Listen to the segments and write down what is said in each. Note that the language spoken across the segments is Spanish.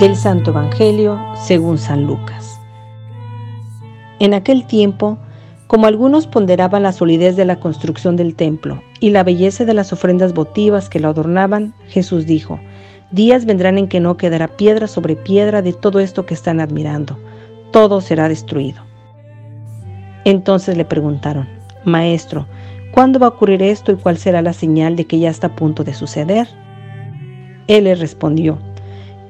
Del Santo Evangelio según San Lucas. En aquel tiempo, como algunos ponderaban la solidez de la construcción del templo y la belleza de las ofrendas votivas que lo adornaban, Jesús dijo, Días vendrán en que no quedará piedra sobre piedra de todo esto que están admirando, todo será destruido. Entonces le preguntaron, Maestro, ¿cuándo va a ocurrir esto y cuál será la señal de que ya está a punto de suceder? Él les respondió,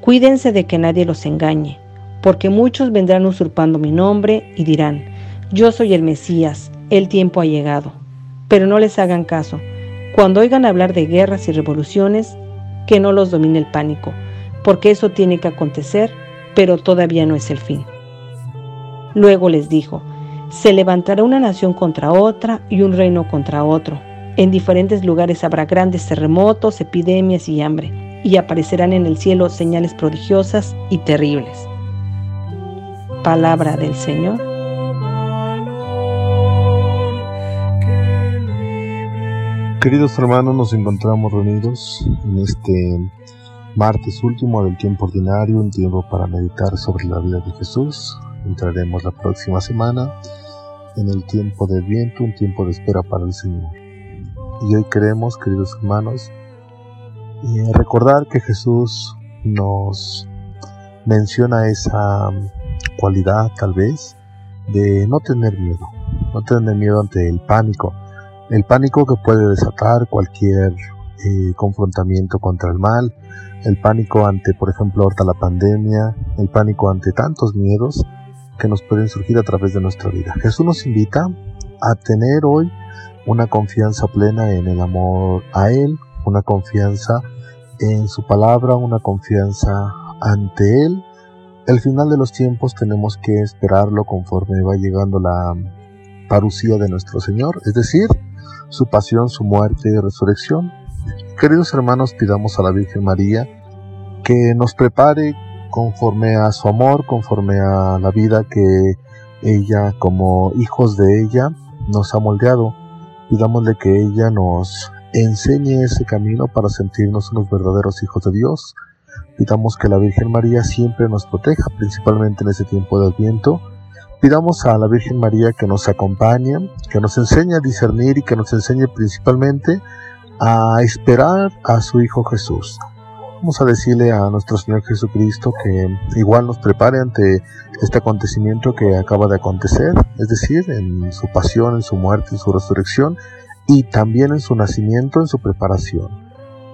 Cuídense de que nadie los engañe, porque muchos vendrán usurpando mi nombre y dirán, yo soy el Mesías, el tiempo ha llegado. Pero no les hagan caso. Cuando oigan hablar de guerras y revoluciones, que no los domine el pánico, porque eso tiene que acontecer, pero todavía no es el fin. Luego les dijo, se levantará una nación contra otra y un reino contra otro. En diferentes lugares habrá grandes terremotos, epidemias y hambre y aparecerán en el cielo señales prodigiosas y terribles. Palabra del Señor. Queridos hermanos, nos encontramos reunidos en este martes último del tiempo ordinario, un tiempo para meditar sobre la vida de Jesús. Entraremos la próxima semana en el tiempo de viento, un tiempo de espera para el Señor. Y hoy queremos, queridos hermanos, recordar que Jesús nos menciona esa cualidad tal vez de no tener miedo, no tener miedo ante el pánico, el pánico que puede desatar cualquier eh, confrontamiento contra el mal, el pánico ante, por ejemplo, la pandemia, el pánico ante tantos miedos que nos pueden surgir a través de nuestra vida. Jesús nos invita a tener hoy una confianza plena en el amor a Él, una confianza en su palabra, una confianza ante Él. El final de los tiempos tenemos que esperarlo conforme va llegando la parucía de nuestro Señor, es decir, su pasión, su muerte y resurrección. Queridos hermanos, pidamos a la Virgen María que nos prepare conforme a su amor, conforme a la vida que ella, como hijos de ella, nos ha moldeado. Pidámosle que ella nos enseñe ese camino para sentirnos unos verdaderos hijos de Dios. Pidamos que la Virgen María siempre nos proteja, principalmente en ese tiempo de Adviento. Pidamos a la Virgen María que nos acompañe, que nos enseñe a discernir y que nos enseñe principalmente a esperar a su Hijo Jesús. Vamos a decirle a nuestro Señor Jesucristo que igual nos prepare ante este acontecimiento que acaba de acontecer, es decir, en su pasión, en su muerte, en su resurrección, y también en su nacimiento, en su preparación.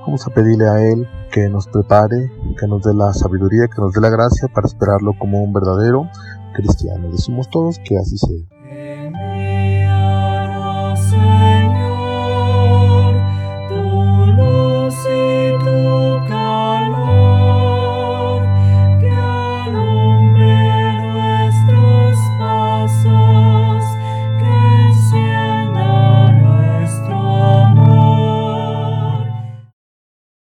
Vamos a pedirle a Él que nos prepare, que nos dé la sabiduría, que nos dé la gracia para esperarlo como un verdadero cristiano. Decimos todos que así sea.